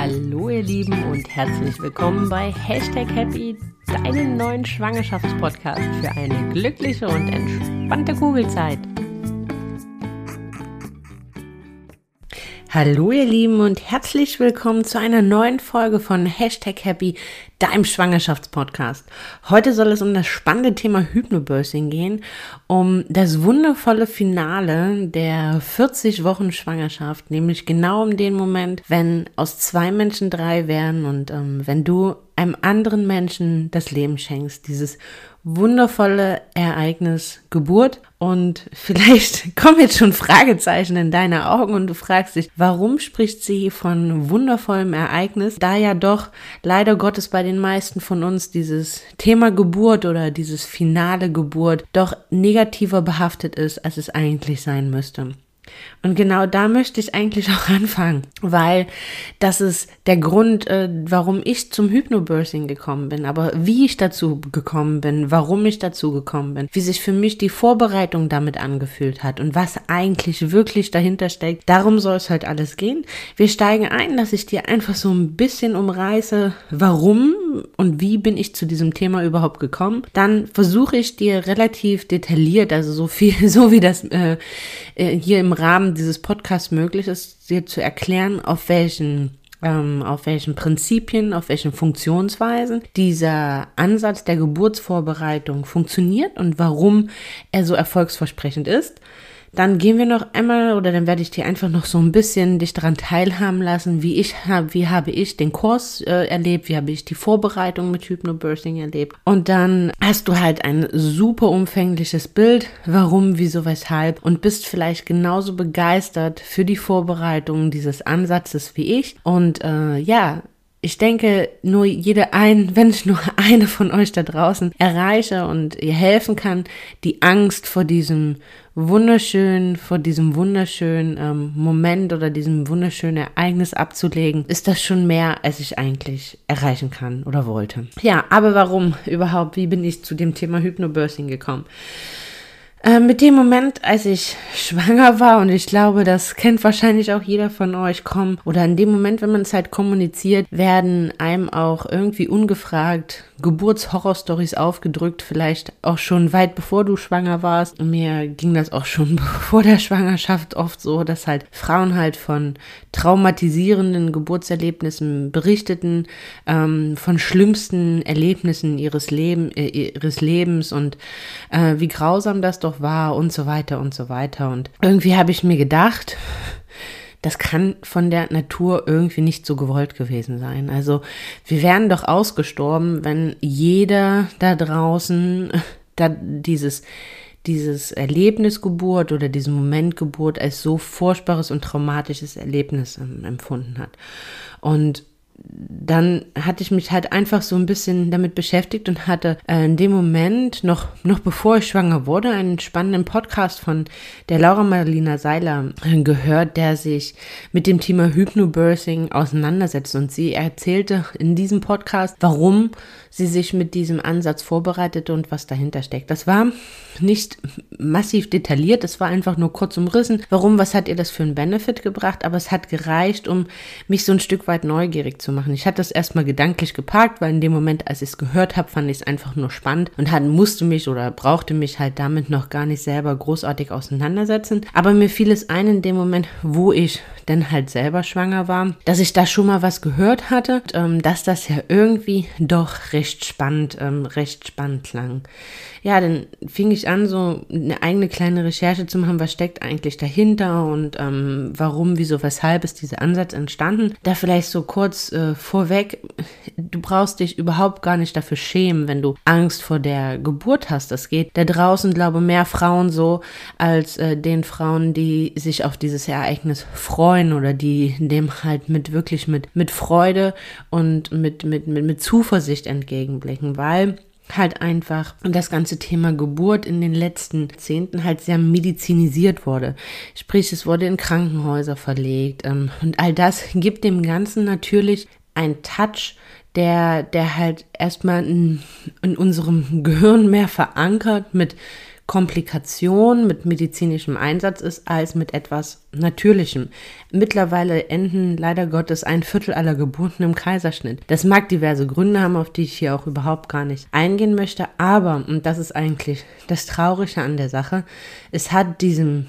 Hallo ihr Lieben und herzlich willkommen bei Hashtag Happy, deinem neuen Schwangerschaftspodcast für eine glückliche und entspannte Kugelzeit. Hallo ihr Lieben und herzlich willkommen zu einer neuen Folge von Hashtag Happy, deinem Schwangerschaftspodcast. Heute soll es um das spannende Thema Hypnobirthing gehen, um das wundervolle Finale der 40 Wochen Schwangerschaft, nämlich genau um den Moment, wenn aus zwei Menschen drei werden und ähm, wenn du einem anderen Menschen das Leben schenkst, dieses wundervolle Ereignis Geburt. Und vielleicht kommen jetzt schon Fragezeichen in deine Augen und du fragst dich, warum spricht sie von wundervollem Ereignis, da ja doch leider Gottes bei den meisten von uns dieses Thema Geburt oder dieses finale Geburt doch negativer behaftet ist, als es eigentlich sein müsste. Und genau da möchte ich eigentlich auch anfangen, weil das ist der Grund, äh, warum ich zum Hypnobirthing gekommen bin, aber wie ich dazu gekommen bin, warum ich dazu gekommen bin, wie sich für mich die Vorbereitung damit angefühlt hat und was eigentlich wirklich dahinter steckt. Darum soll es halt alles gehen. Wir steigen ein, dass ich dir einfach so ein bisschen umreiße, warum und wie bin ich zu diesem Thema überhaupt gekommen. Dann versuche ich dir relativ detailliert, also so viel, so wie das äh, äh hier im Rahmen dieses Podcasts möglich ist, dir zu erklären, auf welchen ähm, auf welchen Prinzipien, auf welchen Funktionsweisen dieser Ansatz der Geburtsvorbereitung funktioniert und warum er so erfolgsversprechend ist. Dann gehen wir noch einmal oder dann werde ich dir einfach noch so ein bisschen dich daran teilhaben lassen, wie ich habe, wie habe ich den Kurs äh, erlebt, wie habe ich die Vorbereitung mit Hypnobirthing erlebt. Und dann hast du halt ein super umfängliches Bild, warum, wieso, weshalb und bist vielleicht genauso begeistert für die Vorbereitung dieses Ansatzes wie ich. Und äh, ja, ich denke, nur jede ein, wenn ich nur eine von euch da draußen erreiche und ihr helfen kann, die Angst vor diesem wunderschönen, vor diesem wunderschönen ähm, Moment oder diesem wunderschönen Ereignis abzulegen, ist das schon mehr, als ich eigentlich erreichen kann oder wollte. Ja, aber warum überhaupt? Wie bin ich zu dem Thema Hypnobirthing gekommen? Äh, mit dem Moment, als ich schwanger war, und ich glaube, das kennt wahrscheinlich auch jeder von euch, kommen, oder in dem Moment, wenn man es halt kommuniziert, werden einem auch irgendwie ungefragt Geburtshorrorstories aufgedrückt, vielleicht auch schon weit bevor du schwanger warst. Mir ging das auch schon vor der Schwangerschaft oft so, dass halt Frauen halt von traumatisierenden Geburtserlebnissen berichteten, ähm, von schlimmsten Erlebnissen ihres, Leben, äh, ihres Lebens und äh, wie grausam das doch war und so weiter und so weiter. Und irgendwie habe ich mir gedacht, das kann von der Natur irgendwie nicht so gewollt gewesen sein. Also wir wären doch ausgestorben, wenn jeder da draußen da dieses dieses Erlebnis Geburt oder diesen Moment Geburt als so furchtbares und traumatisches Erlebnis empfunden hat. Und dann hatte ich mich halt einfach so ein bisschen damit beschäftigt und hatte äh, in dem Moment, noch, noch bevor ich schwanger wurde, einen spannenden Podcast von der Laura Marlina Seiler äh, gehört, der sich mit dem Thema Hypnobirthing auseinandersetzt. Und sie erzählte in diesem Podcast, warum sie sich mit diesem Ansatz vorbereitete und was dahinter steckt. Das war nicht massiv detailliert, es war einfach nur kurz umrissen. Warum, was hat ihr das für einen Benefit gebracht? Aber es hat gereicht, um mich so ein Stück weit neugierig zu machen. Ich hatte das erstmal gedanklich geparkt, weil in dem Moment, als ich es gehört habe, fand ich es einfach nur spannend und hat, musste mich oder brauchte mich halt damit noch gar nicht selber großartig auseinandersetzen. Aber mir fiel es ein in dem Moment, wo ich denn halt selber schwanger war, dass ich da schon mal was gehört hatte, und, ähm, dass das ja irgendwie doch recht spannend, ähm, recht spannend klang. Ja, dann fing ich an, so eine eigene kleine Recherche zu machen, was steckt eigentlich dahinter und ähm, warum, wieso, weshalb ist dieser Ansatz entstanden. Da vielleicht so kurz äh, vorweg, du brauchst dich überhaupt gar nicht dafür schämen, wenn du Angst vor der Geburt hast. Das geht da draußen, glaube mehr Frauen so, als äh, den Frauen, die sich auf dieses Ereignis freuen oder die dem halt mit wirklich mit, mit Freude und mit, mit, mit, mit Zuversicht entgegenblicken, weil halt einfach das ganze Thema Geburt in den letzten Zehnten halt sehr medizinisiert wurde. Sprich, es wurde in Krankenhäuser verlegt ähm, und all das gibt dem Ganzen natürlich ein Touch, der, der halt erstmal in, in unserem Gehirn mehr verankert mit Komplikation mit medizinischem Einsatz ist als mit etwas Natürlichem. Mittlerweile enden leider Gottes ein Viertel aller Geburten im Kaiserschnitt. Das mag diverse Gründe haben, auf die ich hier auch überhaupt gar nicht eingehen möchte, aber, und das ist eigentlich das Traurige an der Sache, es hat diesem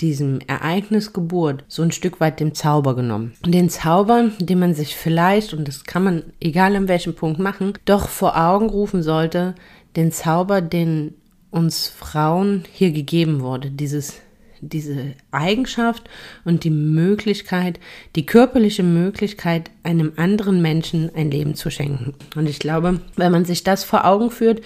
diesem Ereignis Geburt so ein Stück weit dem Zauber genommen. Den Zauber, den man sich vielleicht, und das kann man egal an welchem Punkt machen, doch vor Augen rufen sollte, den Zauber, den uns Frauen hier gegeben wurde, dieses diese Eigenschaft und die Möglichkeit, die körperliche Möglichkeit, einem anderen Menschen ein Leben zu schenken. Und ich glaube, wenn man sich das vor Augen führt,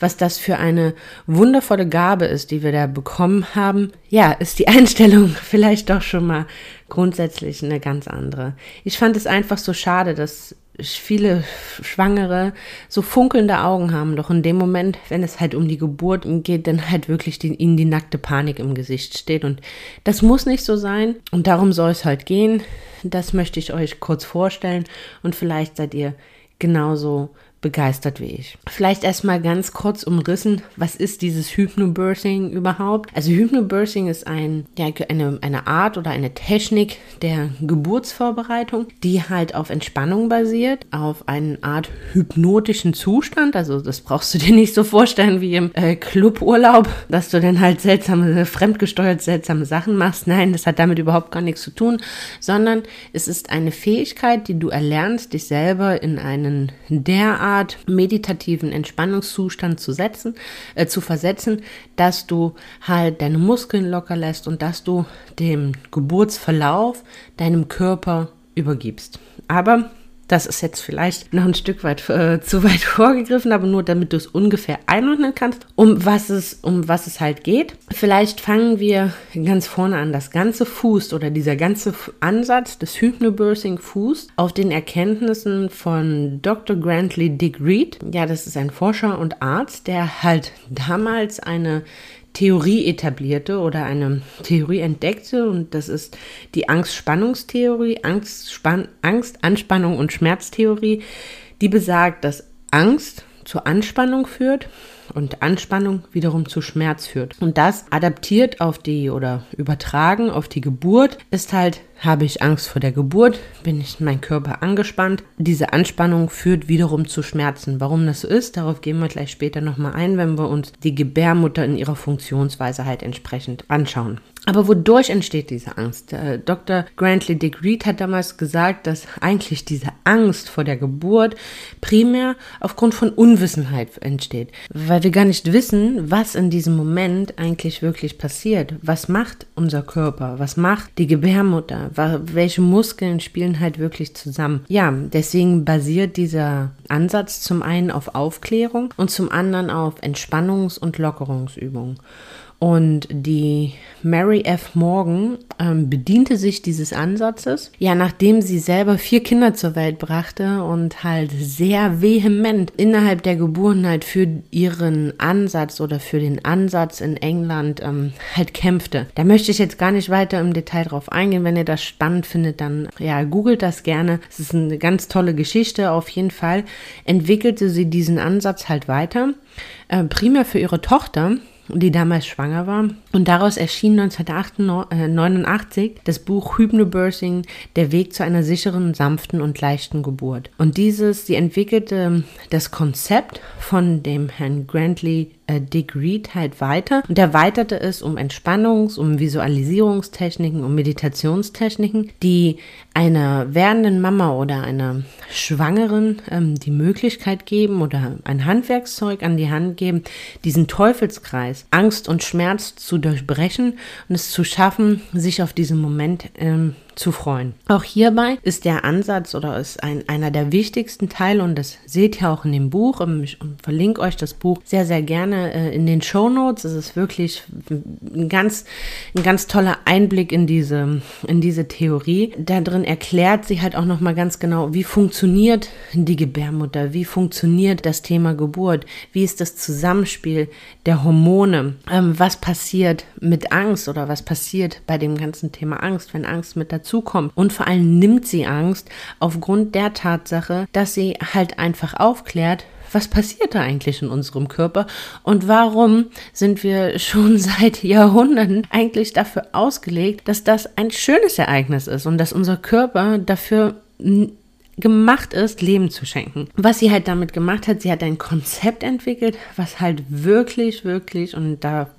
was das für eine wundervolle Gabe ist, die wir da bekommen haben, ja, ist die Einstellung vielleicht doch schon mal grundsätzlich eine ganz andere. Ich fand es einfach so schade, dass viele Schwangere so funkelnde Augen haben, doch in dem Moment, wenn es halt um die Geburt geht, dann halt wirklich die, ihnen die nackte Panik im Gesicht steht. Und das muss nicht so sein. Und darum soll es halt gehen. Das möchte ich euch kurz vorstellen. Und vielleicht seid ihr genauso begeistert wie ich. Vielleicht erstmal ganz kurz umrissen, was ist dieses Hypnobirthing überhaupt? Also Hypnobirthing ist ein, ja, eine, eine Art oder eine Technik der Geburtsvorbereitung, die halt auf Entspannung basiert, auf eine Art hypnotischen Zustand. Also das brauchst du dir nicht so vorstellen wie im äh, Cluburlaub, dass du dann halt seltsame, fremdgesteuert seltsame Sachen machst. Nein, das hat damit überhaupt gar nichts zu tun, sondern es ist eine Fähigkeit, die du erlernst, dich selber in einen derart Art meditativen Entspannungszustand zu setzen, äh, zu versetzen, dass du halt deine Muskeln locker lässt und dass du dem Geburtsverlauf deinem Körper übergibst. Aber das ist jetzt vielleicht noch ein Stück weit äh, zu weit vorgegriffen, aber nur damit du es ungefähr einordnen kannst, um was es, um was es halt geht. Vielleicht fangen wir ganz vorne an. Das ganze fußt oder dieser ganze Ansatz des Hypnobirthing fußt auf den Erkenntnissen von Dr. Grantley Dick Reed. Ja, das ist ein Forscher und Arzt, der halt damals eine Theorie etablierte oder eine Theorie entdeckte. Und das ist die Angst-Spannungstheorie, Angst, Angst, Anspannung und Schmerztheorie, die besagt, dass Angst zur Anspannung führt und Anspannung wiederum zu Schmerz führt. Und das adaptiert auf die oder übertragen auf die Geburt ist halt, habe ich Angst vor der Geburt, bin ich mein Körper angespannt. Diese Anspannung führt wiederum zu Schmerzen. Warum das so ist, darauf gehen wir gleich später nochmal ein, wenn wir uns die Gebärmutter in ihrer Funktionsweise halt entsprechend anschauen. Aber wodurch entsteht diese Angst? Äh, Dr. Grantley Dick Reed hat damals gesagt, dass eigentlich diese Angst vor der Geburt primär aufgrund von Unwissenheit entsteht, weil wir gar nicht wissen, was in diesem Moment eigentlich wirklich passiert. Was macht unser Körper? Was macht die Gebärmutter? Welche Muskeln spielen halt wirklich zusammen? Ja, deswegen basiert dieser Ansatz zum einen auf Aufklärung und zum anderen auf Entspannungs- und Lockerungsübungen. Und die Mary F. Morgan ähm, bediente sich dieses Ansatzes, ja, nachdem sie selber vier Kinder zur Welt brachte und halt sehr vehement innerhalb der Geburtenheit halt für ihren Ansatz oder für den Ansatz in England ähm, halt kämpfte. Da möchte ich jetzt gar nicht weiter im Detail drauf eingehen. Wenn ihr das spannend findet, dann ja, googelt das gerne. Es ist eine ganz tolle Geschichte. Auf jeden Fall entwickelte sie diesen Ansatz halt weiter, äh, primär für ihre Tochter die damals schwanger war. Und daraus erschien 1989 das Buch Hypnobirthing, der Weg zu einer sicheren, sanften und leichten Geburt. Und dieses, sie entwickelte das Konzept von dem Herrn Grantley äh, Dick Reed halt weiter und erweiterte es um Entspannungs-, um Visualisierungstechniken, um Meditationstechniken, die einer werdenden Mama oder einer Schwangeren ähm, die Möglichkeit geben oder ein Handwerkszeug an die Hand geben, diesen Teufelskreis, Angst und Schmerz zu durchbrechen und es zu schaffen, sich auf diesen Moment ähm, zu freuen. Auch hierbei ist der Ansatz oder ist ein, einer der wichtigsten Teile und das seht ihr auch in dem Buch. Ich verlinke euch das Buch sehr, sehr gerne äh, in den Show Notes. Es ist wirklich ein ganz, ein ganz toller Einblick in diese, in diese Theorie. Da drin erklärt sie halt auch nochmal ganz genau, wie funktioniert die Gebärmutter, wie funktioniert das Thema Geburt, wie ist das Zusammenspiel der Hormone, ähm, was passiert mit Angst oder was passiert bei dem ganzen Thema Angst, wenn Angst mit dazu dazukommt. Und vor allem nimmt sie Angst aufgrund der Tatsache, dass sie halt einfach aufklärt, was passiert da eigentlich in unserem Körper und warum sind wir schon seit Jahrhunderten eigentlich dafür ausgelegt, dass das ein schönes Ereignis ist und dass unser Körper dafür gemacht ist, Leben zu schenken. Was sie halt damit gemacht hat, sie hat ein Konzept entwickelt, was halt wirklich, wirklich, und da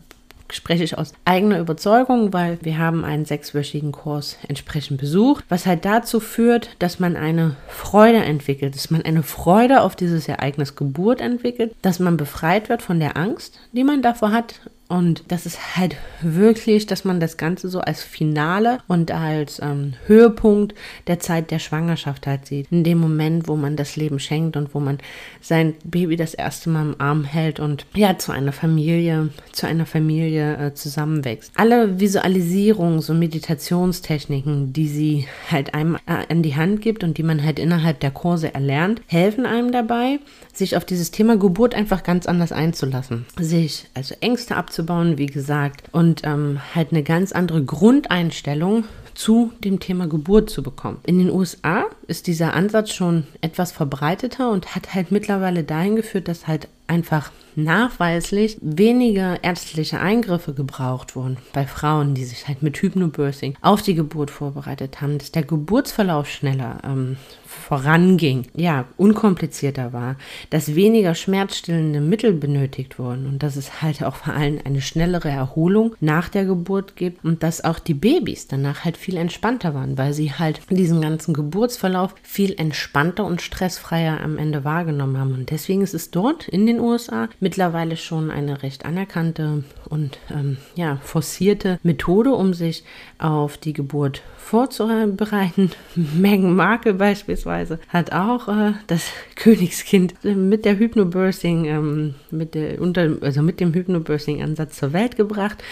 spreche ich aus eigener Überzeugung, weil wir haben einen sechswöchigen Kurs entsprechend besucht, was halt dazu führt, dass man eine Freude entwickelt, dass man eine Freude auf dieses Ereignis Geburt entwickelt, dass man befreit wird von der Angst, die man davor hat, und das ist halt wirklich, dass man das Ganze so als Finale und als ähm, Höhepunkt der Zeit der Schwangerschaft halt sieht. In dem Moment, wo man das Leben schenkt und wo man sein Baby das erste Mal im Arm hält und ja, zu einer Familie, zu einer Familie äh, zusammenwächst. Alle Visualisierungs- und Meditationstechniken, die sie halt einem äh, an die Hand gibt und die man halt innerhalb der Kurse erlernt, helfen einem dabei, sich auf dieses Thema Geburt einfach ganz anders einzulassen. Sich also Ängste abzuhalten aufzubauen, wie gesagt, und ähm, halt eine ganz andere Grundeinstellung zu dem Thema Geburt zu bekommen. In den USA ist dieser Ansatz schon etwas verbreiteter und hat halt mittlerweile dahin geführt, dass halt einfach nachweislich weniger ärztliche Eingriffe gebraucht wurden bei Frauen, die sich halt mit Hypnobirthing auf die Geburt vorbereitet haben, dass der Geburtsverlauf schneller ähm, voranging, ja, unkomplizierter war, dass weniger schmerzstillende Mittel benötigt wurden und dass es halt auch vor allem eine schnellere Erholung nach der Geburt gibt und dass auch die Babys danach halt viel entspannter waren, weil sie halt diesen ganzen Geburtsverlauf viel entspannter und stressfreier am Ende wahrgenommen haben. Und deswegen ist es dort in den USA mittlerweile schon eine recht anerkannte und ähm, ja, forcierte Methode, um sich auf die Geburt vorzubereiten. Meghan Markle beispielsweise hat auch äh, das Königskind mit der Hypnobirthing, ähm, mit der, unter, also mit dem Hypnobirthing-Ansatz zur Welt gebracht.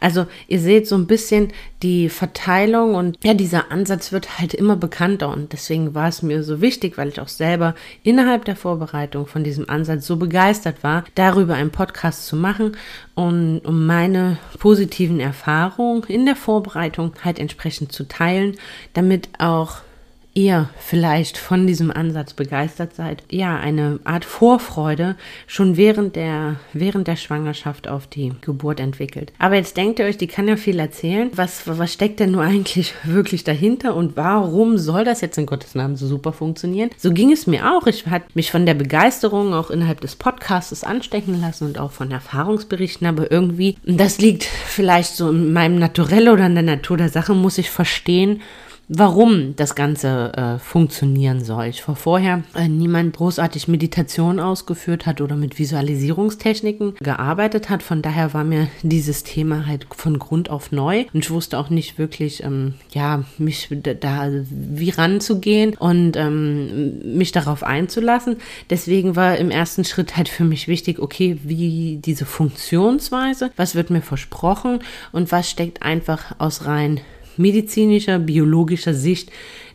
Also ihr seht so ein bisschen die Verteilung und ja, dieser Ansatz wird halt immer bekannter und deswegen war es mir so wichtig, weil ich auch selber innerhalb der Vorbereitung von diesem Ansatz so begeistert war, darüber einen Podcast zu machen und um meine positiven Erfahrungen in der Vorbereitung halt entsprechend zu teilen, damit auch ihr vielleicht von diesem Ansatz begeistert seid, ja, eine Art Vorfreude schon während der, während der Schwangerschaft auf die Geburt entwickelt. Aber jetzt denkt ihr euch, die kann ja viel erzählen. Was, was steckt denn nur eigentlich wirklich dahinter und warum soll das jetzt in Gottes Namen so super funktionieren? So ging es mir auch. Ich hatte mich von der Begeisterung auch innerhalb des Podcasts anstecken lassen und auch von Erfahrungsberichten, aber irgendwie, das liegt vielleicht so in meinem Naturell oder in der Natur der Sache, muss ich verstehen, warum das Ganze äh, funktionieren soll. Ich war vorher äh, niemand großartig Meditation ausgeführt hat oder mit Visualisierungstechniken gearbeitet hat. Von daher war mir dieses Thema halt von Grund auf neu und ich wusste auch nicht wirklich, ähm, ja, mich da wie ranzugehen und ähm, mich darauf einzulassen. Deswegen war im ersten Schritt halt für mich wichtig, okay, wie diese Funktionsweise, was wird mir versprochen und was steckt einfach aus rein medizinischer, biologischer Sicht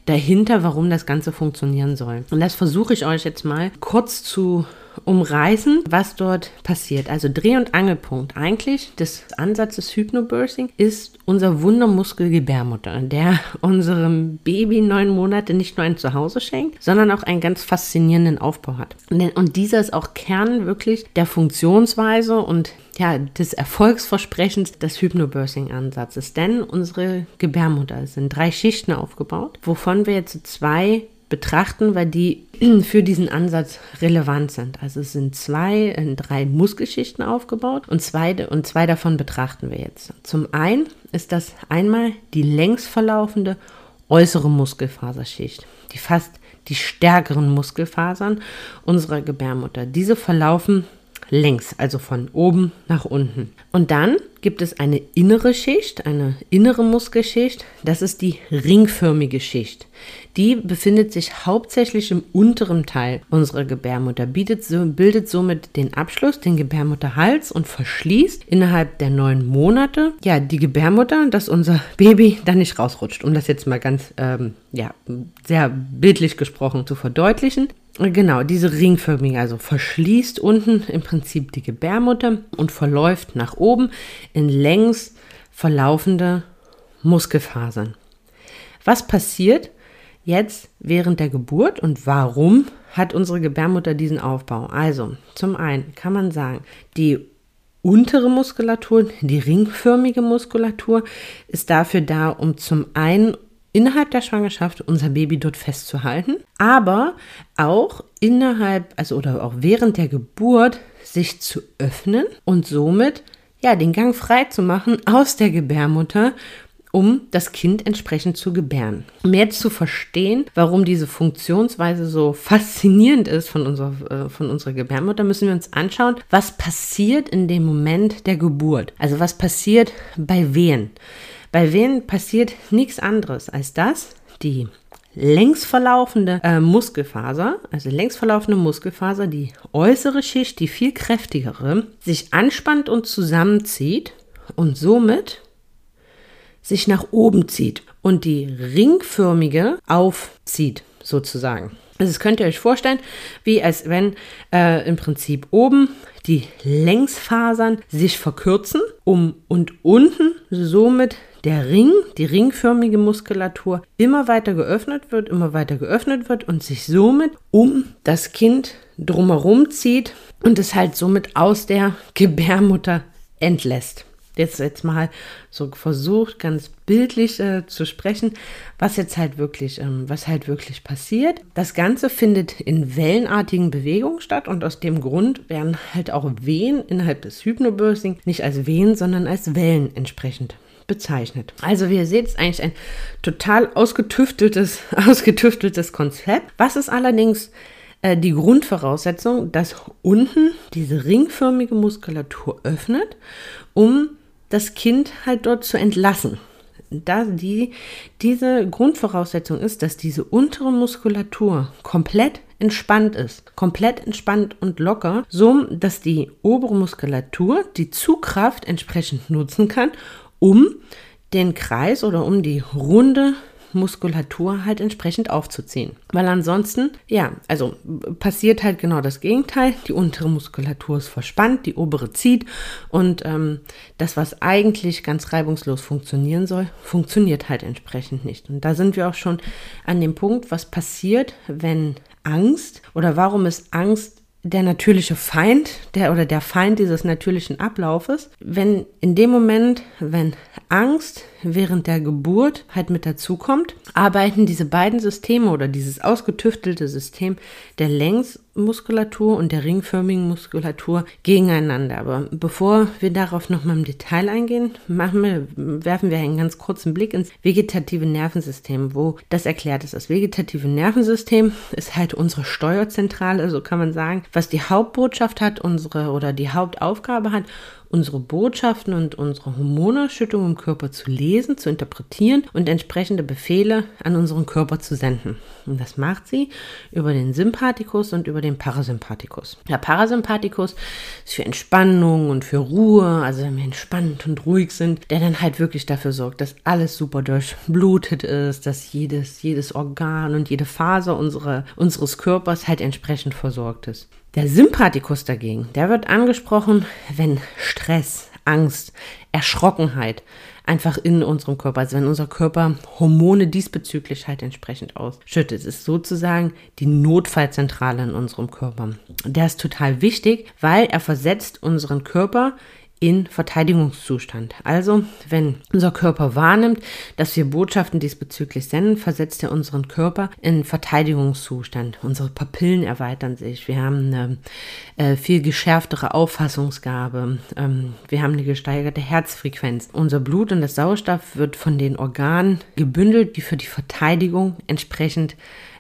dahinter, warum das Ganze funktionieren soll. Und das versuche ich euch jetzt mal kurz zu umreißen, was dort passiert. Also Dreh- und Angelpunkt eigentlich des Ansatzes Hypnobirthing ist unser Wundermuskel Gebärmutter, der unserem Baby neun Monate nicht nur ein Zuhause schenkt, sondern auch einen ganz faszinierenden Aufbau hat. Und dieser ist auch Kern wirklich der Funktionsweise und ja, des Erfolgsversprechens des Hypnobirthing-Ansatzes. Denn unsere Gebärmutter sind drei Schichten aufgebaut, wovon wir jetzt zwei betrachten, weil die für diesen Ansatz relevant sind. Also es sind zwei, äh, drei Muskelschichten aufgebaut und zwei, und zwei davon betrachten wir jetzt. Zum einen ist das einmal die längs verlaufende äußere Muskelfaserschicht, die fast die stärkeren Muskelfasern unserer Gebärmutter. Diese verlaufen längs, also von oben nach unten. Und dann gibt es eine innere Schicht, eine innere Muskelschicht, das ist die ringförmige Schicht. Die befindet sich hauptsächlich im unteren Teil unserer Gebärmutter, bietet bildet somit den Abschluss, den Gebärmutterhals und verschließt innerhalb der neun Monate ja die Gebärmutter, dass unser Baby dann nicht rausrutscht, um das jetzt mal ganz ähm, ja sehr bildlich gesprochen zu verdeutlichen. Genau, diese ringförmige, also verschließt unten im Prinzip die Gebärmutter und verläuft nach oben in längs verlaufende Muskelfasern. Was passiert jetzt während der Geburt und warum hat unsere Gebärmutter diesen Aufbau? Also, zum einen kann man sagen, die untere Muskulatur, die ringförmige Muskulatur, ist dafür da, um zum einen innerhalb der Schwangerschaft unser Baby dort festzuhalten, aber auch innerhalb, also oder auch während der Geburt sich zu öffnen und somit ja den Gang frei zu machen aus der Gebärmutter um das Kind entsprechend zu gebären. Mehr zu verstehen, warum diese Funktionsweise so faszinierend ist von unserer, äh, von unserer Gebärmutter, müssen wir uns anschauen, was passiert in dem Moment der Geburt. Also was passiert bei Wehen. Bei Wehen passiert nichts anderes als das, die längs verlaufende äh, Muskelfaser, also längs verlaufende Muskelfaser, die äußere Schicht, die viel kräftigere, sich anspannt und zusammenzieht und somit sich nach oben zieht und die ringförmige aufzieht, sozusagen. Also das könnt ihr euch vorstellen, wie als wenn äh, im Prinzip oben die Längsfasern sich verkürzen um und unten somit der Ring, die ringförmige Muskulatur immer weiter geöffnet wird, immer weiter geöffnet wird und sich somit um das Kind drumherum zieht und es halt somit aus der Gebärmutter entlässt jetzt jetzt mal so versucht, ganz bildlich äh, zu sprechen, was jetzt halt wirklich, ähm, was halt wirklich passiert. Das Ganze findet in wellenartigen Bewegungen statt und aus dem Grund werden halt auch Wehen innerhalb des Hypnobirthing nicht als Wehen, sondern als Wellen entsprechend bezeichnet. Also wie ihr seht, ist eigentlich ein total ausgetüfteltes, ausgetüfteltes Konzept. Was ist allerdings äh, die Grundvoraussetzung, dass unten diese ringförmige Muskulatur öffnet, um das Kind halt dort zu entlassen. Da die, diese Grundvoraussetzung ist, dass diese untere Muskulatur komplett entspannt ist, komplett entspannt und locker, so dass die obere Muskulatur die Zugkraft entsprechend nutzen kann, um den Kreis oder um die runde Muskulatur halt entsprechend aufzuziehen. Weil ansonsten, ja, also passiert halt genau das Gegenteil. Die untere Muskulatur ist verspannt, die obere zieht und ähm, das, was eigentlich ganz reibungslos funktionieren soll, funktioniert halt entsprechend nicht. Und da sind wir auch schon an dem Punkt, was passiert, wenn Angst oder warum ist Angst der natürliche Feind, der oder der Feind dieses natürlichen Ablaufes, wenn in dem Moment, wenn Angst während der Geburt halt mit dazukommt, arbeiten diese beiden Systeme oder dieses ausgetüftelte System der Längsmuskulatur und der ringförmigen Muskulatur gegeneinander. Aber bevor wir darauf nochmal im Detail eingehen, wir, werfen wir einen ganz kurzen Blick ins vegetative Nervensystem, wo das erklärt ist. Das vegetative Nervensystem ist halt unsere Steuerzentrale, so kann man sagen, was die Hauptbotschaft hat, unsere oder die Hauptaufgabe hat unsere Botschaften und unsere Hormonausschüttung im Körper zu lesen, zu interpretieren und entsprechende Befehle an unseren Körper zu senden. Und das macht sie über den Sympathikus und über den Parasympathikus. Der Parasympathikus ist für Entspannung und für Ruhe, also wenn wir entspannt und ruhig sind, der dann halt wirklich dafür sorgt, dass alles super durchblutet ist, dass jedes, jedes Organ und jede Faser unsere, unseres Körpers halt entsprechend versorgt ist. Der Sympathikus dagegen, der wird angesprochen, wenn Stress, Angst, Erschrockenheit einfach in unserem Körper, also wenn unser Körper Hormone diesbezüglich halt entsprechend ausschüttet. Es ist sozusagen die Notfallzentrale in unserem Körper. Der ist total wichtig, weil er versetzt unseren Körper in Verteidigungszustand. Also, wenn unser Körper wahrnimmt, dass wir Botschaften diesbezüglich senden, versetzt er unseren Körper in Verteidigungszustand. Unsere Papillen erweitern sich. Wir haben eine äh, viel geschärftere Auffassungsgabe. Ähm, wir haben eine gesteigerte Herzfrequenz. Unser Blut und das Sauerstoff wird von den Organen gebündelt, die für die Verteidigung entsprechend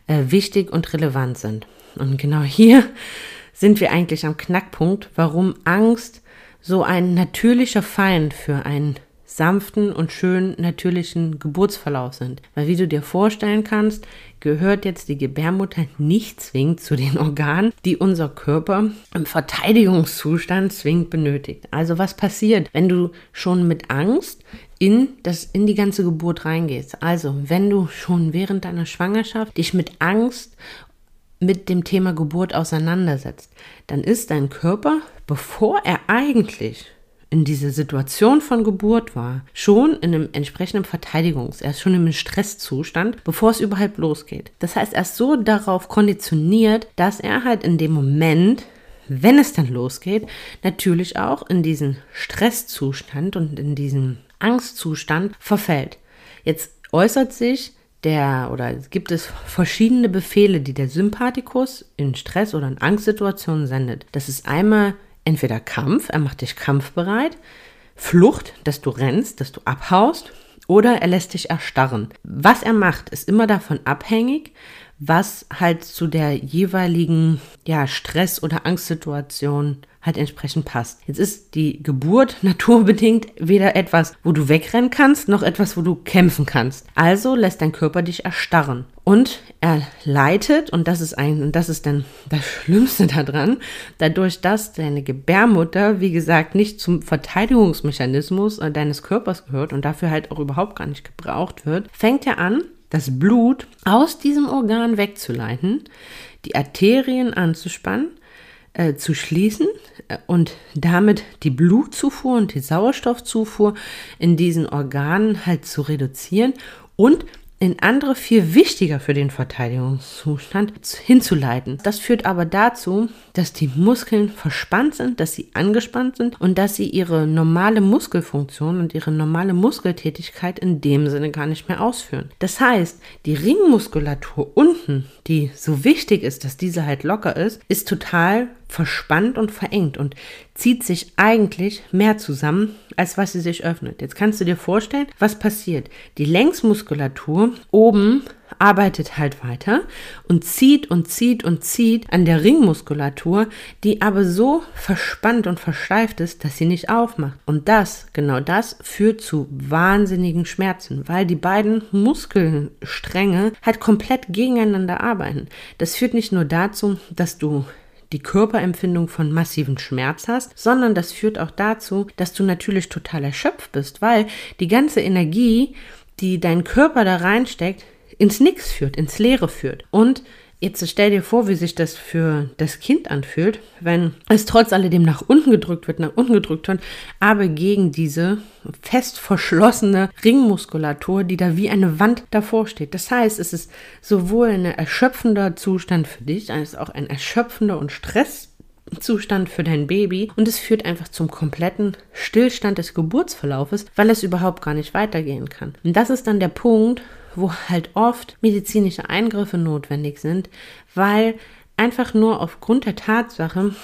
äh, wichtig und relevant sind. Und genau hier sind wir eigentlich am Knackpunkt, warum Angst so ein natürlicher Feind für einen sanften und schönen natürlichen Geburtsverlauf sind. Weil wie du dir vorstellen kannst, gehört jetzt die Gebärmutter nicht zwingend zu den Organen, die unser Körper im Verteidigungszustand zwingend benötigt. Also was passiert, wenn du schon mit Angst in, das, in die ganze Geburt reingehst? Also wenn du schon während deiner Schwangerschaft dich mit Angst mit dem Thema Geburt auseinandersetzt, dann ist dein Körper, bevor er eigentlich in dieser Situation von Geburt war, schon in einem entsprechenden Verteidigungs-, er ist schon im Stresszustand, bevor es überhaupt losgeht. Das heißt, er ist so darauf konditioniert, dass er halt in dem Moment wenn es dann losgeht, natürlich auch in diesen Stresszustand und in diesen Angstzustand verfällt. Jetzt äußert sich der oder gibt es verschiedene Befehle, die der Sympathikus in Stress- oder in Angstsituationen sendet. Das ist einmal entweder Kampf, er macht dich kampfbereit, Flucht, dass du rennst, dass du abhaust, oder er lässt dich erstarren. Was er macht, ist immer davon abhängig, was halt zu der jeweiligen ja, Stress- oder Angstsituation halt entsprechend passt. Jetzt ist die Geburt naturbedingt weder etwas, wo du wegrennen kannst, noch etwas, wo du kämpfen kannst. Also lässt dein Körper dich erstarren. Und er leitet, und das ist ein, und das ist dann das Schlimmste daran, dadurch, dass deine Gebärmutter, wie gesagt, nicht zum Verteidigungsmechanismus deines Körpers gehört und dafür halt auch überhaupt gar nicht gebraucht wird, fängt er an, das Blut aus diesem Organ wegzuleiten, die Arterien anzuspannen, äh, zu schließen äh, und damit die Blutzufuhr und die Sauerstoffzufuhr in diesen Organen halt zu reduzieren und in andere viel wichtiger für den Verteidigungszustand hinzuleiten. Das führt aber dazu, dass die Muskeln verspannt sind, dass sie angespannt sind und dass sie ihre normale Muskelfunktion und ihre normale Muskeltätigkeit in dem Sinne gar nicht mehr ausführen. Das heißt, die Ringmuskulatur unten, die so wichtig ist, dass diese halt locker ist, ist total verspannt und verengt und zieht sich eigentlich mehr zusammen, als was sie sich öffnet. Jetzt kannst du dir vorstellen, was passiert. Die Längsmuskulatur oben arbeitet halt weiter und zieht und zieht und zieht an der Ringmuskulatur, die aber so verspannt und versteift ist, dass sie nicht aufmacht. Und das, genau das, führt zu wahnsinnigen Schmerzen, weil die beiden Muskelstränge halt komplett gegeneinander arbeiten. Das führt nicht nur dazu, dass du die Körperempfindung von massiven Schmerz hast, sondern das führt auch dazu, dass du natürlich total erschöpft bist, weil die ganze Energie, die dein Körper da reinsteckt, ins Nix führt, ins Leere führt. Und Jetzt stell dir vor, wie sich das für das Kind anfühlt, wenn es trotz alledem nach unten gedrückt wird, nach unten gedrückt wird, aber gegen diese fest verschlossene Ringmuskulatur, die da wie eine Wand davor steht. Das heißt, es ist sowohl ein erschöpfender Zustand für dich, als auch ein erschöpfender und Stresszustand für dein Baby und es führt einfach zum kompletten Stillstand des Geburtsverlaufes, weil es überhaupt gar nicht weitergehen kann. Und das ist dann der Punkt, wo halt oft medizinische Eingriffe notwendig sind, weil einfach nur aufgrund der Tatsache,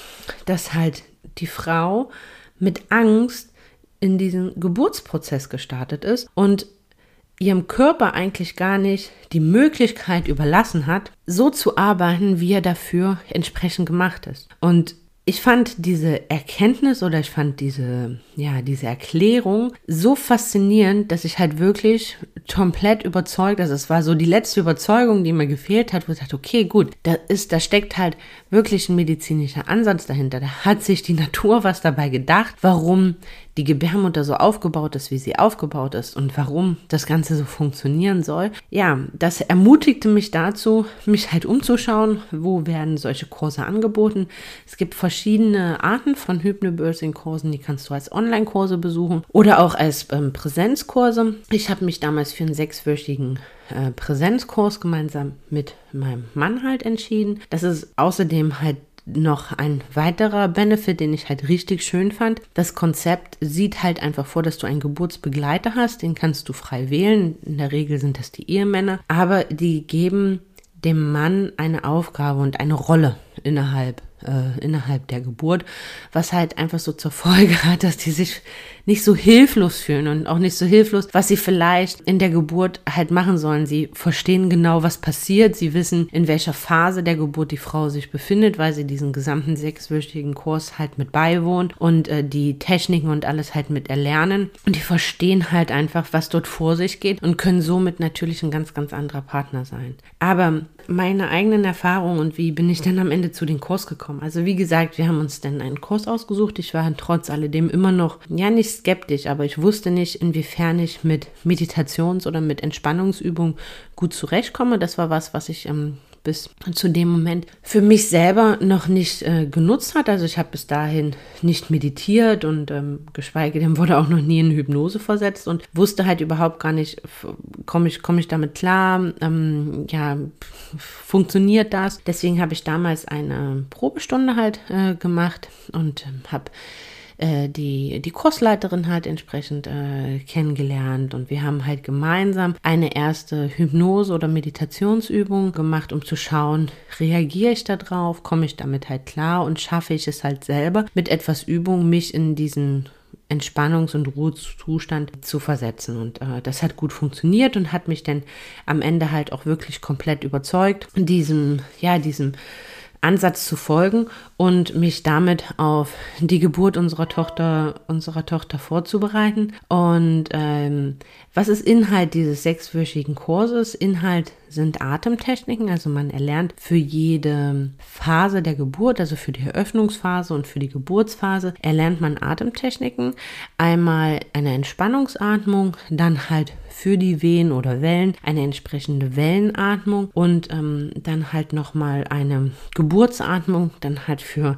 dass halt die Frau mit Angst in diesen Geburtsprozess gestartet ist und ihrem Körper eigentlich gar nicht die Möglichkeit überlassen hat, so zu arbeiten, wie er dafür entsprechend gemacht ist. Und ich fand diese Erkenntnis oder ich fand diese, ja, diese Erklärung so faszinierend, dass ich halt wirklich komplett überzeugt, also es war so die letzte Überzeugung, die mir gefehlt hat, wo ich dachte, okay, gut, da ist, da steckt halt wirklich ein medizinischer Ansatz dahinter. Da hat sich die Natur was dabei gedacht, warum die Gebärmutter so aufgebaut ist, wie sie aufgebaut ist und warum das Ganze so funktionieren soll. Ja, das ermutigte mich dazu, mich halt umzuschauen, wo werden solche Kurse angeboten. Es gibt verschiedene Arten von Hypnobirthing-Kursen, die kannst du als Online-Kurse besuchen oder auch als ähm, Präsenzkurse. Ich habe mich damals für einen sechswöchigen äh, Präsenzkurs gemeinsam mit meinem Mann halt entschieden. Das ist außerdem halt noch ein weiterer Benefit, den ich halt richtig schön fand. Das Konzept sieht halt einfach vor, dass du einen Geburtsbegleiter hast, den kannst du frei wählen. In der Regel sind das die Ehemänner, aber die geben dem Mann eine Aufgabe und eine Rolle innerhalb äh, innerhalb der Geburt, was halt einfach so zur Folge hat, dass die sich nicht so hilflos fühlen und auch nicht so hilflos, was sie vielleicht in der Geburt halt machen sollen. Sie verstehen genau, was passiert. Sie wissen, in welcher Phase der Geburt die Frau sich befindet, weil sie diesen gesamten sechswöchigen Kurs halt mit beiwohnt und äh, die Techniken und alles halt mit erlernen. Und die verstehen halt einfach, was dort vor sich geht und können somit natürlich ein ganz, ganz anderer Partner sein. Aber meine eigenen Erfahrungen und wie bin ich dann am Ende zu den Kurs gekommen? Also wie gesagt, wir haben uns dann einen Kurs ausgesucht. Ich war trotz alledem immer noch, ja nicht skeptisch, aber ich wusste nicht, inwiefern ich mit Meditations- oder mit Entspannungsübungen gut zurechtkomme. Das war was, was ich ähm, bis zu dem Moment für mich selber noch nicht äh, genutzt hat. Also ich habe bis dahin nicht meditiert und ähm, geschweige denn wurde auch noch nie in Hypnose versetzt und wusste halt überhaupt gar nicht, komme ich, komm ich damit klar, ähm, ja, funktioniert das. Deswegen habe ich damals eine Probestunde halt äh, gemacht und ähm, habe äh, die, die Kursleiterin halt entsprechend äh, kennengelernt. Und wir haben halt gemeinsam eine erste Hypnose- oder Meditationsübung gemacht, um zu schauen, reagiere ich da drauf, komme ich damit halt klar? Und schaffe ich es halt selber mit etwas Übung, mich in diesen Entspannungs- und Ruhezustand zu versetzen. Und äh, das hat gut funktioniert und hat mich dann am Ende halt auch wirklich komplett überzeugt, diesem, ja, diesem Ansatz zu folgen und mich damit auf die Geburt unserer Tochter, unserer Tochter vorzubereiten. Und ähm, was ist Inhalt dieses sechswöchigen Kurses? Inhalt sind Atemtechniken, also man erlernt für jede Phase der Geburt, also für die Eröffnungsphase und für die Geburtsphase, erlernt man Atemtechniken. Einmal eine Entspannungsatmung, dann halt für die Wehen oder Wellen eine entsprechende Wellenatmung und ähm, dann halt nochmal eine Geburtsatmung, dann halt für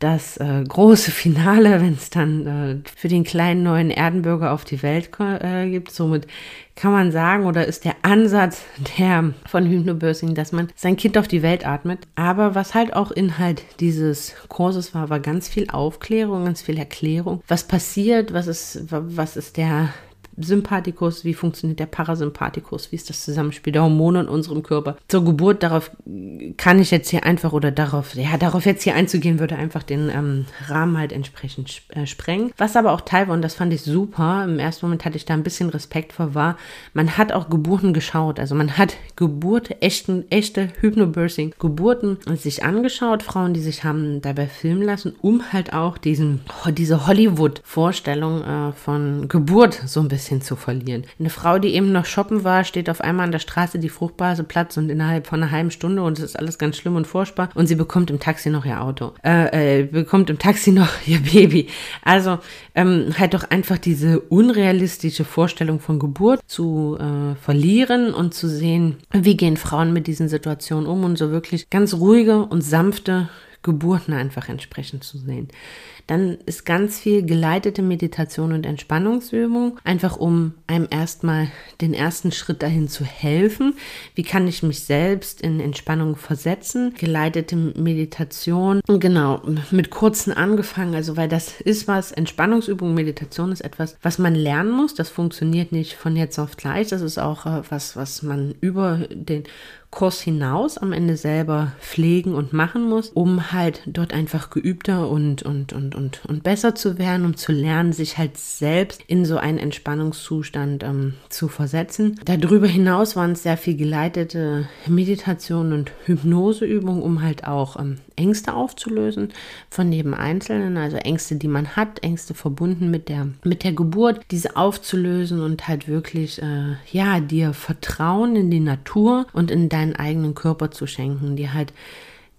das äh, große Finale, wenn es dann äh, für den kleinen neuen Erdenbürger auf die Welt äh, gibt. Somit kann man sagen, oder ist der Ansatz der von Hypnobirthing, dass man sein Kind auf die Welt atmet. Aber was halt auch Inhalt dieses Kurses war, war ganz viel Aufklärung, ganz viel Erklärung. Was passiert, was ist, was ist der Sympathikus, wie funktioniert der Parasympathikus, wie ist das Zusammenspiel der Hormone in unserem Körper. Zur Geburt, darauf kann ich jetzt hier einfach oder darauf, ja, darauf jetzt hier einzugehen, würde einfach den ähm, Rahmen halt entsprechend äh, sprengen. Was aber auch Teil war, und das fand ich super, im ersten Moment hatte ich da ein bisschen Respekt vor, war, man hat auch Geburten geschaut. Also man hat Geburt, echten, echte Hypnobirthing, Geburten sich angeschaut, Frauen, die sich haben dabei filmen lassen, um halt auch diesen, diese Hollywood-Vorstellung äh, von Geburt so ein bisschen bisschen zu verlieren. Eine Frau, die eben noch shoppen war, steht auf einmal an der Straße, die Fruchtblase platzt und innerhalb von einer halben Stunde und es ist alles ganz schlimm und furchtbar und sie bekommt im Taxi noch ihr Auto, äh, äh, bekommt im Taxi noch ihr Baby. Also ähm, halt doch einfach diese unrealistische Vorstellung von Geburt zu äh, verlieren und zu sehen, wie gehen Frauen mit diesen Situationen um und so wirklich ganz ruhige und sanfte Geburten einfach entsprechend zu sehen. Dann ist ganz viel geleitete Meditation und Entspannungsübung, einfach um einem erstmal den ersten Schritt dahin zu helfen. Wie kann ich mich selbst in Entspannung versetzen? Geleitete Meditation, genau, mit kurzen angefangen, also weil das ist was, Entspannungsübung, Meditation ist etwas, was man lernen muss. Das funktioniert nicht von jetzt auf gleich. Das ist auch äh, was, was man über den Kurs hinaus am Ende selber pflegen und machen muss, um halt dort einfach geübter und, und, und, und, und besser zu werden, um zu lernen, sich halt selbst in so einen Entspannungszustand ähm, zu versetzen. Darüber hinaus waren es sehr viel geleitete Meditation und Hypnoseübungen, um halt auch ähm, Ängste aufzulösen von jedem Einzelnen, also Ängste, die man hat, Ängste verbunden mit der, mit der Geburt, diese aufzulösen und halt wirklich, äh, ja, dir Vertrauen in die Natur und in deinen eigenen Körper zu schenken, dir halt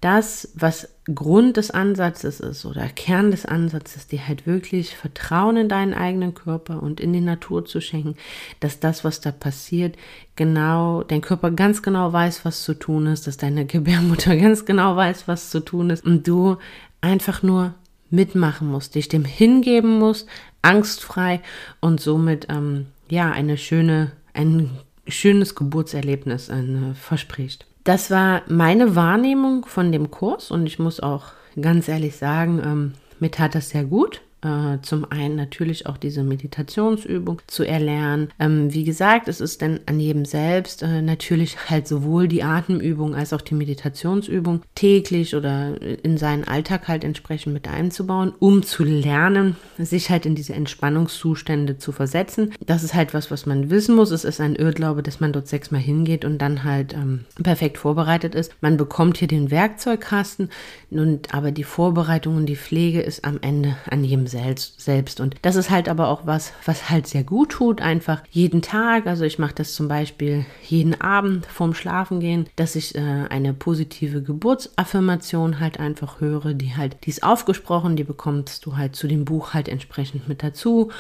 das, was Grund des Ansatzes ist oder Kern des Ansatzes, dir halt wirklich Vertrauen in deinen eigenen Körper und in die Natur zu schenken, dass das, was da passiert, genau, dein Körper ganz genau weiß, was zu tun ist, dass deine Gebärmutter ganz genau weiß, was zu tun ist und du einfach nur mitmachen musst, dich dem hingeben musst, angstfrei und somit ähm, ja eine schöne, ein schönes Geburtserlebnis äh, verspricht. Das war meine Wahrnehmung von dem Kurs und ich muss auch ganz ehrlich sagen, ähm, mir tat das sehr gut. Äh, zum einen natürlich auch diese Meditationsübung zu erlernen. Ähm, wie gesagt, es ist dann an jedem selbst äh, natürlich halt sowohl die Atemübung als auch die Meditationsübung täglich oder in seinen Alltag halt entsprechend mit einzubauen, um zu lernen, sich halt in diese Entspannungszustände zu versetzen. Das ist halt was, was man wissen muss. Es ist ein Irrglaube, dass man dort sechsmal hingeht und dann halt ähm, perfekt vorbereitet ist. Man bekommt hier den Werkzeugkasten und aber die Vorbereitung und die Pflege ist am Ende an jedem selbst. Und das ist halt aber auch was, was halt sehr gut tut, einfach jeden Tag. Also ich mache das zum Beispiel jeden Abend vorm Schlafengehen, dass ich äh, eine positive Geburtsaffirmation halt einfach höre, die halt, die ist aufgesprochen, die bekommst du halt zu dem Buch halt entsprechend mit dazu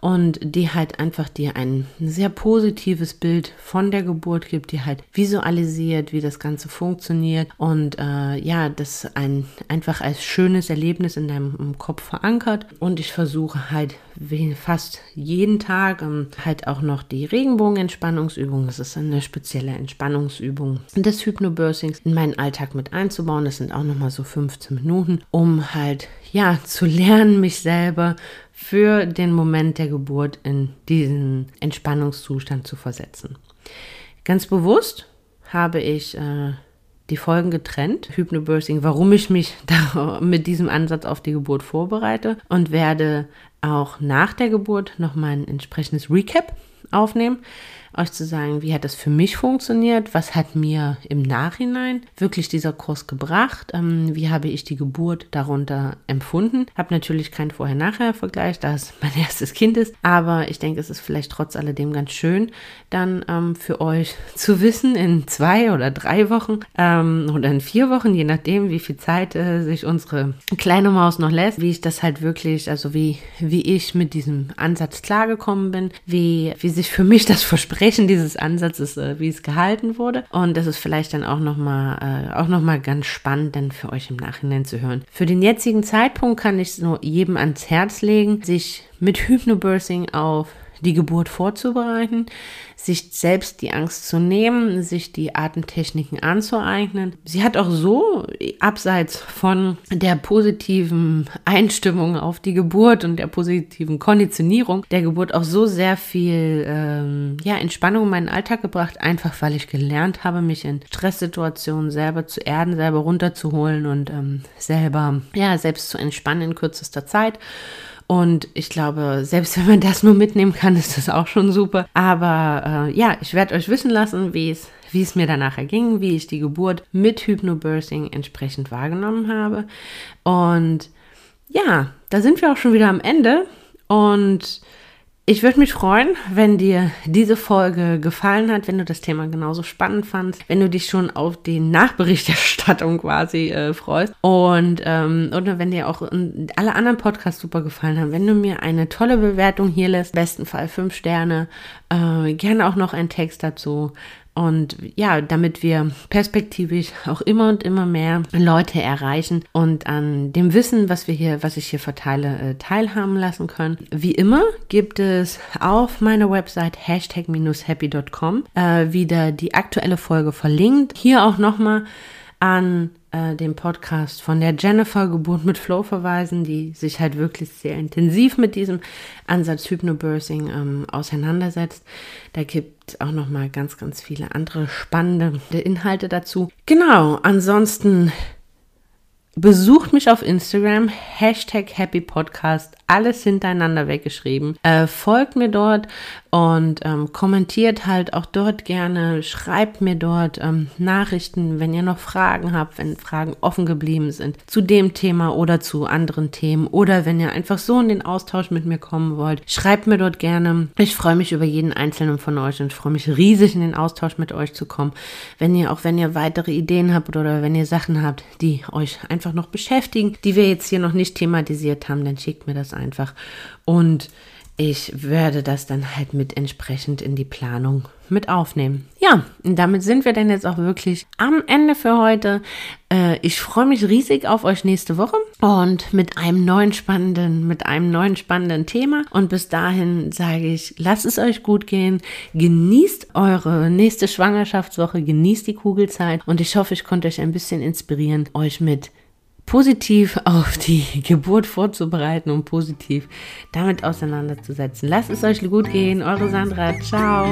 und die halt einfach dir ein sehr positives Bild von der Geburt gibt, die halt visualisiert, wie das Ganze funktioniert und äh, ja, das ein einfach als schönes Erlebnis in deinem Kopf verankert und ich versuche halt fast jeden Tag ähm, halt auch noch die Regenbogenentspannungsübung, das ist eine spezielle Entspannungsübung des Hypnobirthings in meinen Alltag mit einzubauen. Das sind auch nochmal so 15 Minuten, um halt ja zu lernen, mich selber für den Moment der Geburt in diesen Entspannungszustand zu versetzen. Ganz bewusst habe ich äh, die Folgen getrennt, Hypnobirthing, warum ich mich da mit diesem Ansatz auf die Geburt vorbereite und werde auch nach der Geburt noch mal ein entsprechendes Recap aufnehmen euch zu sagen, wie hat das für mich funktioniert, was hat mir im Nachhinein wirklich dieser Kurs gebracht, ähm, wie habe ich die Geburt darunter empfunden. Habe natürlich keinen Vorher-Nachher-Vergleich, da es mein erstes Kind ist, aber ich denke, es ist vielleicht trotz alledem ganz schön, dann ähm, für euch zu wissen, in zwei oder drei Wochen ähm, oder in vier Wochen, je nachdem, wie viel Zeit äh, sich unsere kleine Maus noch lässt, wie ich das halt wirklich, also wie, wie ich mit diesem Ansatz klargekommen bin, wie, wie sich für mich das verspricht Versprechen dieses Ansatzes, äh, wie es gehalten wurde. Und das ist vielleicht dann auch nochmal äh, noch mal ganz spannend, dann für euch im Nachhinein zu hören. Für den jetzigen Zeitpunkt kann ich es nur jedem ans Herz legen, sich mit Hypnobirthing auf die Geburt vorzubereiten, sich selbst die Angst zu nehmen, sich die Atemtechniken anzueignen. Sie hat auch so, abseits von der positiven Einstimmung auf die Geburt und der positiven Konditionierung der Geburt, auch so sehr viel ähm, ja, Entspannung in meinen Alltag gebracht, einfach weil ich gelernt habe, mich in Stresssituationen selber zu erden, selber runterzuholen und ähm, selber, ja, selbst zu entspannen in kürzester Zeit. Und ich glaube, selbst wenn man das nur mitnehmen kann, ist das auch schon super. Aber äh, ja, ich werde euch wissen lassen, wie es wie es mir danach erging, wie ich die Geburt mit Hypnobirthing entsprechend wahrgenommen habe. Und ja, da sind wir auch schon wieder am Ende. Und ich würde mich freuen, wenn dir diese Folge gefallen hat, wenn du das Thema genauso spannend fandst, wenn du dich schon auf die Nachberichterstattung quasi äh, freust und ähm, oder wenn dir auch alle anderen Podcasts super gefallen haben, wenn du mir eine tolle Bewertung hier lässt, besten Fall fünf Sterne, äh, gerne auch noch ein Text dazu. Und ja, damit wir perspektivisch auch immer und immer mehr Leute erreichen und an dem Wissen, was wir hier, was ich hier verteile, äh, teilhaben lassen können. Wie immer gibt es auf meiner Website hashtag-happy.com äh, wieder die aktuelle Folge verlinkt. Hier auch nochmal an äh, dem Podcast von der Jennifer Geburt mit Flow verweisen, die sich halt wirklich sehr intensiv mit diesem Ansatz Hypnobirthing ähm, auseinandersetzt. Da gibt auch noch mal ganz, ganz viele andere spannende Inhalte dazu. Genau, ansonsten Besucht mich auf Instagram, Hashtag Happy Podcast, alles hintereinander weggeschrieben. Äh, folgt mir dort und ähm, kommentiert halt auch dort gerne, schreibt mir dort ähm, Nachrichten, wenn ihr noch Fragen habt, wenn Fragen offen geblieben sind zu dem Thema oder zu anderen Themen oder wenn ihr einfach so in den Austausch mit mir kommen wollt, schreibt mir dort gerne. Ich freue mich über jeden einzelnen von euch und freue mich riesig in den Austausch mit euch zu kommen. Wenn ihr auch wenn ihr weitere Ideen habt oder wenn ihr Sachen habt, die euch einfach einfach noch beschäftigen, die wir jetzt hier noch nicht thematisiert haben, dann schickt mir das einfach. Und ich werde das dann halt mit entsprechend in die Planung mit aufnehmen. Ja, und damit sind wir dann jetzt auch wirklich am Ende für heute. Äh, ich freue mich riesig auf euch nächste Woche und mit einem neuen spannenden, mit einem neuen spannenden Thema. Und bis dahin sage ich, lasst es euch gut gehen, genießt eure nächste Schwangerschaftswoche, genießt die Kugelzeit und ich hoffe, ich konnte euch ein bisschen inspirieren, euch mit positiv auf die Geburt vorzubereiten und positiv damit auseinanderzusetzen. Lasst es euch gut gehen. Eure Sandra. Ciao.